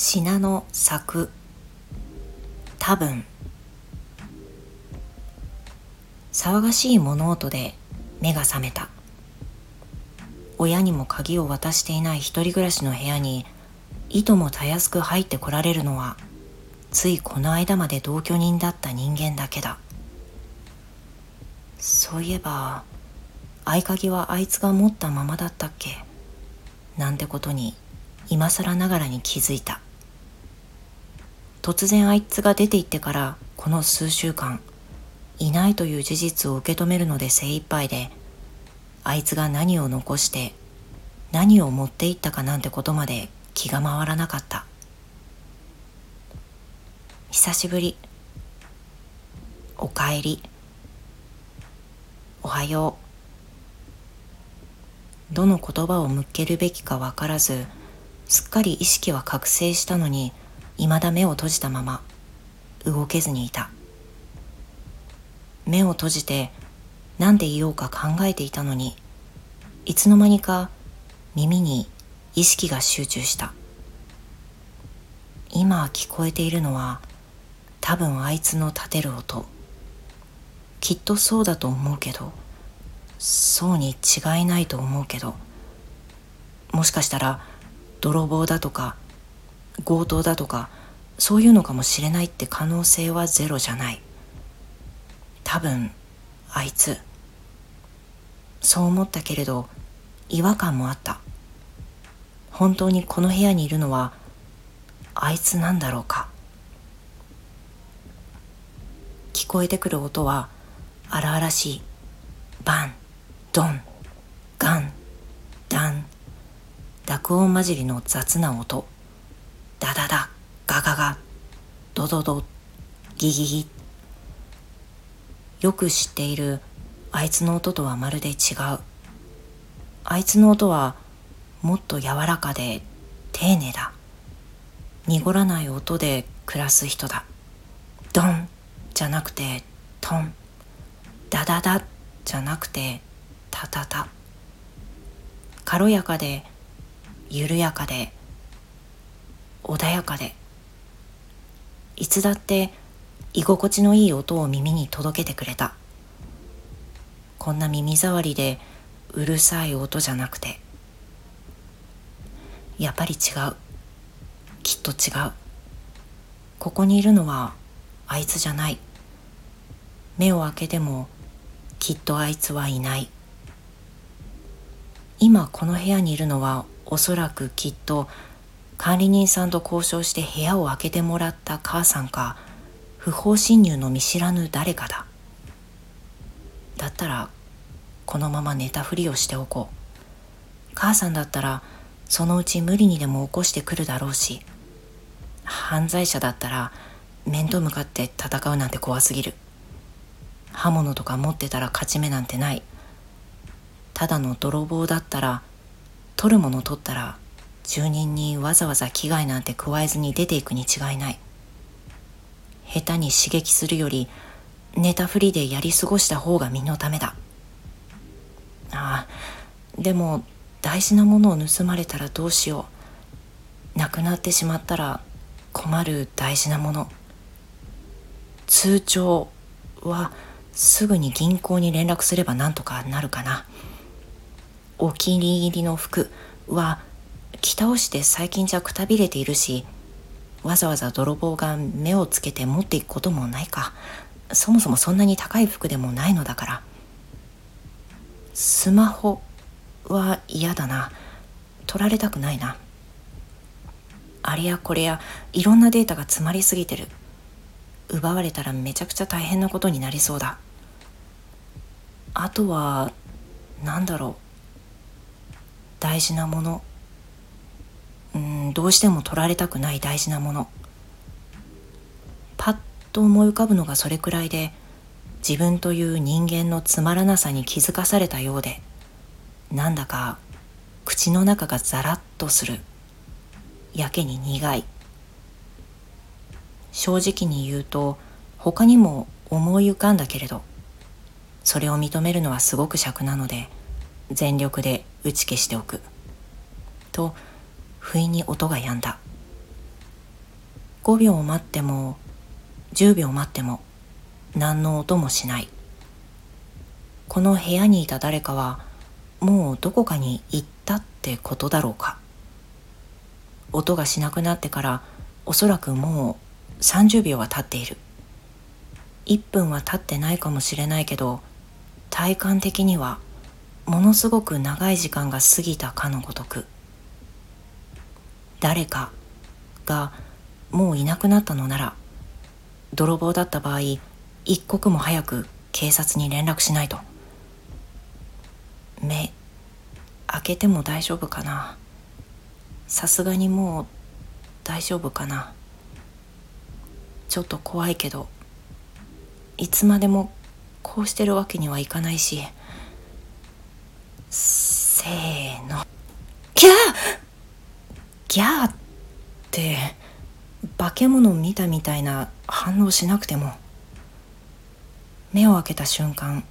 信濃作多分。騒がしい物音で目が覚めた。親にも鍵を渡していない一人暮らしの部屋にいともたやすく入ってこられるのはついこの間まで同居人だった人間だけだ。そういえば合鍵はあいつが持ったままだったっけ？なんてことに今更ながらに気づいた。突然あいつが出て行ってからこの数週間いないという事実を受け止めるので精一杯であいつが何を残して何を持っていったかなんてことまで気が回らなかった。久しぶり。おかえり。おはよう。どの言葉を向けるべきかわからずすっかり意識は覚醒したのに未だ目を閉じたまま動けずにいた。目を閉じて何で言おうか考えていたのにいつの間にか耳に意識が集中した。今聞こえているのは多分あいつの立てる音。きっとそうだと思うけどそうに違いないと思うけどもしかしたら泥棒だとか強盗だとかそういうのかもしれないって可能性はゼロじゃない。多分あいつ。そう思ったけれど違和感もあった。本当にこの部屋にいるのはあいつなんだろうか。聞こえてくる音は荒々しい。バンドンガンダン。濁音混じりの雑な音。ダダダガガガドドドギギギ。よく知っているあいつの音とはまるで違う。あいつの音はもっと柔らかで丁寧だ。濁らない音で暮らす人だ。ドンじゃなくてトン。ダダダじゃなくてタタタ。軽やかで緩やかで穏やかでいつだって居心地のいい音を耳に届けてくれた。こんな耳障りでうるさい音じゃなくて。やっぱり違う。きっと違う。ここにいるのはあいつじゃない。目を開けてもきっとあいつはいない。今この部屋にいるのはおそらくきっと管理人さんと交渉して部屋を開けてもらった母さんか不法侵入の見知らぬ誰かだ。だったらこのまま寝たふりをしておこう。母さんだったらそのうち無理にでも起こしてくるだろうし。犯罪者だったら面と向かって戦うなんて怖すぎる。刃物とか持ってたら勝ち目なんてない。ただの泥棒だったら取るもの取ったら住人にわざわざ危害なんて加えずに出ていくに違いない。下手に刺激するより寝たふりでやり過ごした方が身のためだ。ああでも大事なものを盗まれたらどうしよう。なくなってしまったら困る大事なもの。通帳はすぐに銀行に連絡すればなんとかなるかな。お気に入りの服は着倒して最近じゃくたびれているしわざわざ泥棒が目をつけて持っていくこともないか。そもそもそんなに高い服でもないのだから。スマホは嫌だな。取られたくないな。あれやこれやいろんなデータが詰まりすぎてる。奪われたらめちゃくちゃ大変なことになりそうだ。あとは何だろう。大事なもの。どうしても取られたくない大事なもの。パッと思い浮かぶのがそれくらいで自分という人間のつまらなさに気づかされたようでなんだか口の中がザラッとする。やけに苦い。正直に言うと他にも思い浮かんだけれどそれを認めるのはすごく尺なので全力で打ち消しておく。と不意に音が止んだ。5秒待っても10秒待っても何の音もしない。この部屋にいた誰かはもうどこかに行ったってことだろうか。音がしなくなってからおそらくもう30秒は経っている。1分は経ってないかもしれないけど体感的にはものすごく長い時間が過ぎたかのごとく。誰かがもういなくなったのなら泥棒だった場合一刻も早く警察に連絡しないと。目開けても大丈夫かな。さすがにもう大丈夫かな。ちょっと怖いけどいつまでもこうしてるわけにはいかないし。せーの。ギャー！ギャーって化け物を見たみたいな反応しなくても目を開けた瞬間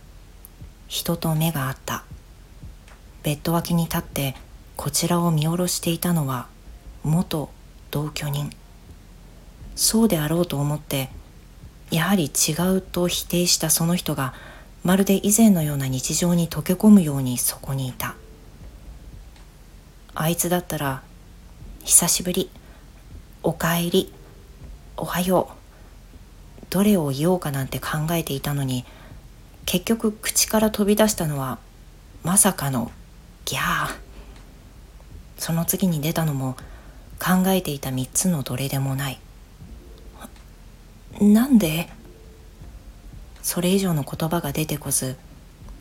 人と目があった。ベッド脇に立ってこちらを見下ろしていたのは元同居人。そうであろうと思ってやはり違うと否定したその人がまるで以前のような日常に溶け込むようにそこにいた。あいつだったら「久しぶり」「おかえり」「おはよう」どれを言おうかなんて考えていたのに結局口から飛び出したのはまさかの「ギャー」その次に出たのも考えていた3つのどれでもない。なんで？それ以上の言葉が出てこず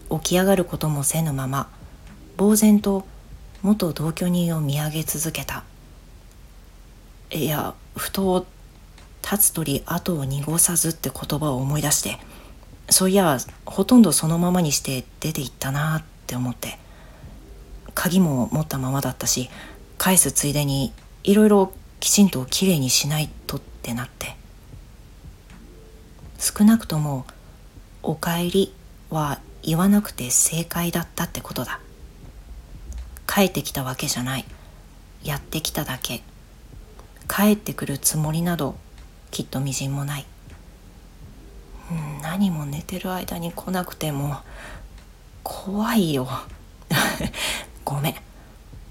起き上がることもせぬまま呆然と元同居人を見上げ続けた。いやふと「立つ鳥後を濁さず」って言葉を思い出してそういやほとんどそのままにして出て行ったなって思って鍵も持ったままだったし返すついでにいろいろきちんときれいにしないとってなって少なくとも「おかえり」は言わなくて正解だったってことだ。帰ってきたわけじゃない。やってきただけ。帰ってくるつもりなどきっとみじんもない、何も寝てる間に来なくても怖いよ。ごめん。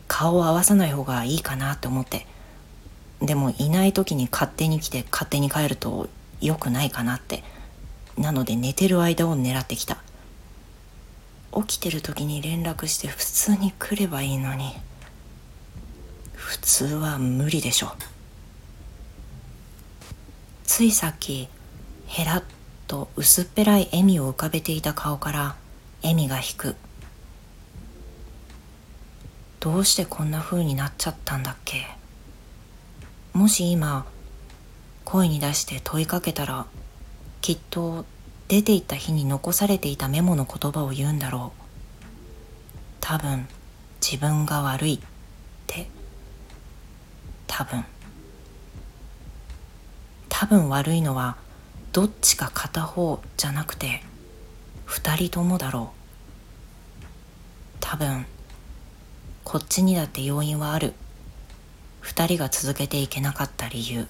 顔を合わさない方がいいかなって思って。でもいない時に勝手に来て勝手に帰ると良くないかなって。なので寝てる間を狙ってきた。起きてる時に連絡して普通に来ればいいのに。普通は無理でしょ。ついさっきヘラッと薄っぺらい笑みを浮かべていた顔から笑みが引く。どうしてこんな風になっちゃったんだっけ？もし今声に出して問いかけたらきっと出て行った日に残されていたメモの言葉を言うんだろう。多分自分が悪いって。多分。多分悪いのはどっちか片方じゃなくて二人ともだろう。多分こっちにだって要因はある。二人が続けていけなかった理由。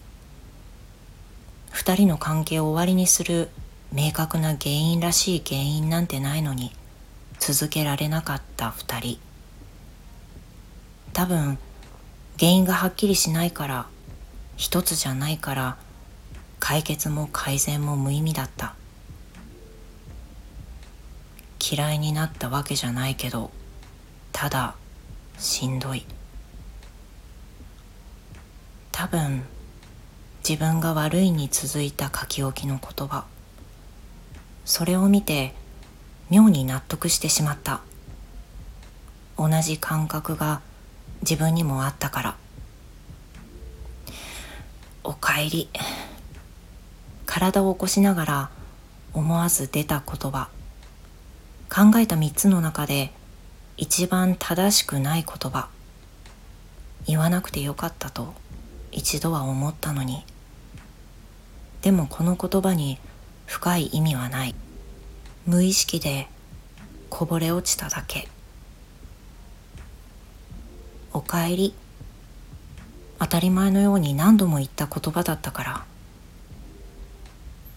二人の関係を終わりにする明確な原因らしい原因なんてないのに続けられなかった二人。多分原因がはっきりしないから一つじゃないから解決も改善も無意味だった。嫌いになったわけじゃないけどただしんどい。多分自分が悪いに続いた書き置きの言葉それを見て妙に納得してしまった。同じ感覚が自分にもあったから。おかえり。体を起こしながら思わず出た言葉。考えた3つの中で一番正しくない言葉。言わなくてよかったと一度は思ったのに。でもこの言葉に深い意味はない。無意識でこぼれ落ちただけ。おかえり。当たり前のように何度も言った言葉だったから。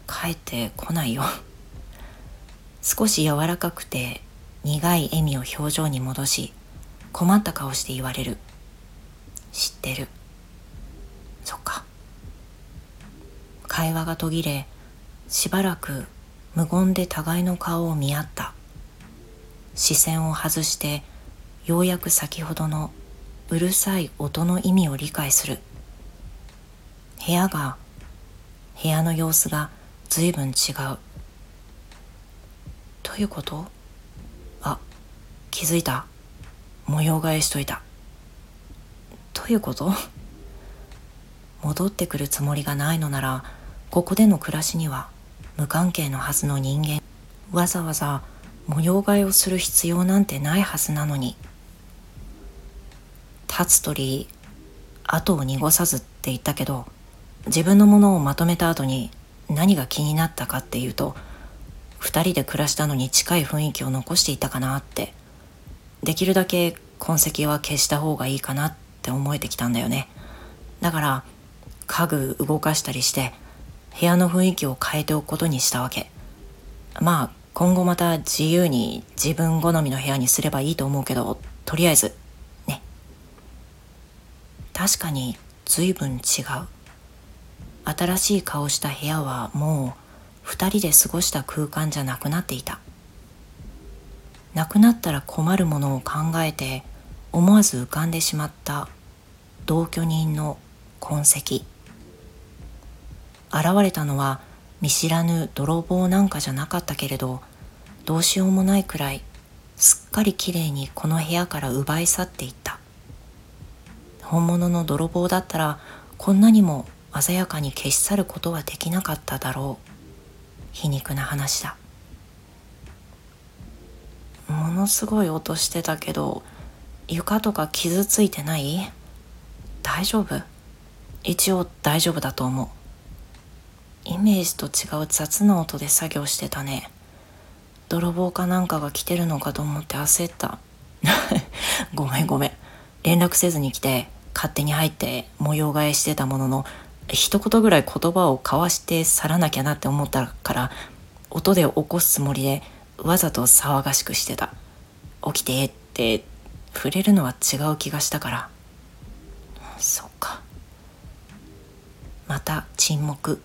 帰ってこないよ。少し柔らかくて苦い笑みを表情に戻し困った顔して言われる。知ってる。そっか。会話が途切れしばらく無言で互いの顔を見合った。視線を外してようやく先ほどのうるさい音の意味を理解する。部屋が部屋の様子が随分違う。どういうこと？あ気づいた。模様替えしといた。どういうこと？戻ってくるつもりがないのならここでの暮らしには無関係のはずの人間わざわざ模様替えをする必要なんてないはずなのに。立つ鳥後を濁さずって言ったけど自分のものをまとめた後に何が気になったかっていうと2人で暮らしたのに近い雰囲気を残していたかなって。できるだけ痕跡は消した方がいいかなって思えてきたんだよね。だから家具動かしたりして部屋の雰囲気を変えておくことにしたわけ。まあ今後また自由に自分好みの部屋にすればいいと思うけどとりあえずね。確かに随分違う。新しい顔した部屋はもう二人で過ごした空間じゃなくなっていた。なくなったら困るものを考えて思わず浮かんでしまった同居人の痕跡。現れたのは見知らぬ泥棒なんかじゃなかったけれどどうしようもないくらいすっかりきれいにこの部屋から奪い去っていった。本物の泥棒だったらこんなにも鮮やかに消し去ることはできなかっただろう。皮肉な話だ。ものすごい音してたけど床とか傷ついてない？大丈夫？一応大丈夫だと思う。イメージと違う雑な音で作業してたね。泥棒かなんかが来てるのかと思って焦った。ごめんごめん。連絡せずに来て勝手に入って模様替えしてたものの一言ぐらい言葉を交わして去らなきゃなって思ったから音で起こすつもりでわざと騒がしくしてた。起きてって触れるのは違う気がしたから。そっか。また沈黙。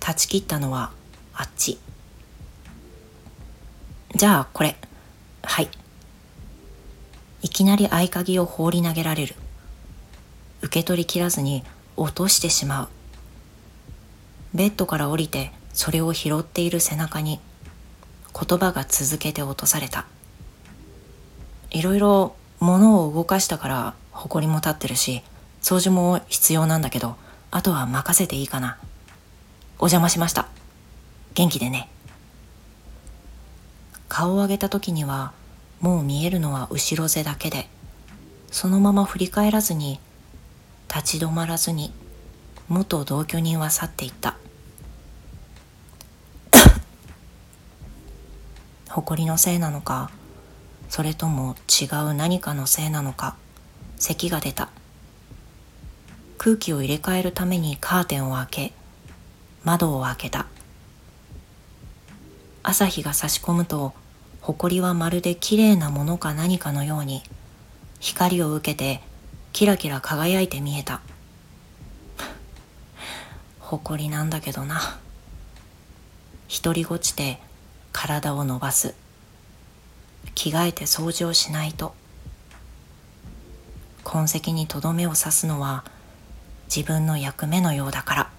断ち切ったのはあっち。じゃあこれ。はい。いきなり合鍵を放り投げられる。受け取りきらずに落としてしまう。ベッドから降りてそれを拾っている背中に言葉が続けて落とされた。いろいろ物を動かしたから埃も立ってるし掃除も必要なんだけどあとは任せていいかな。お邪魔しました。元気でね。顔を上げた時にはもう見えるのは後ろ背だけでそのまま振り返らずに立ち止まらずに元同居人は去っていった。誇りのせいなのかそれとも違う何かのせいなのか咳が出た。空気を入れ替えるためにカーテンを開け窓を開けた。朝日が差し込むと埃はまるで綺麗なものか何かのように光を受けてキラキラ輝いて見えた。誇りなんだけどな。独りごちて体を伸ばす。着替えて掃除をしないと。痕跡にとどめを刺すのは自分の役目のようだから。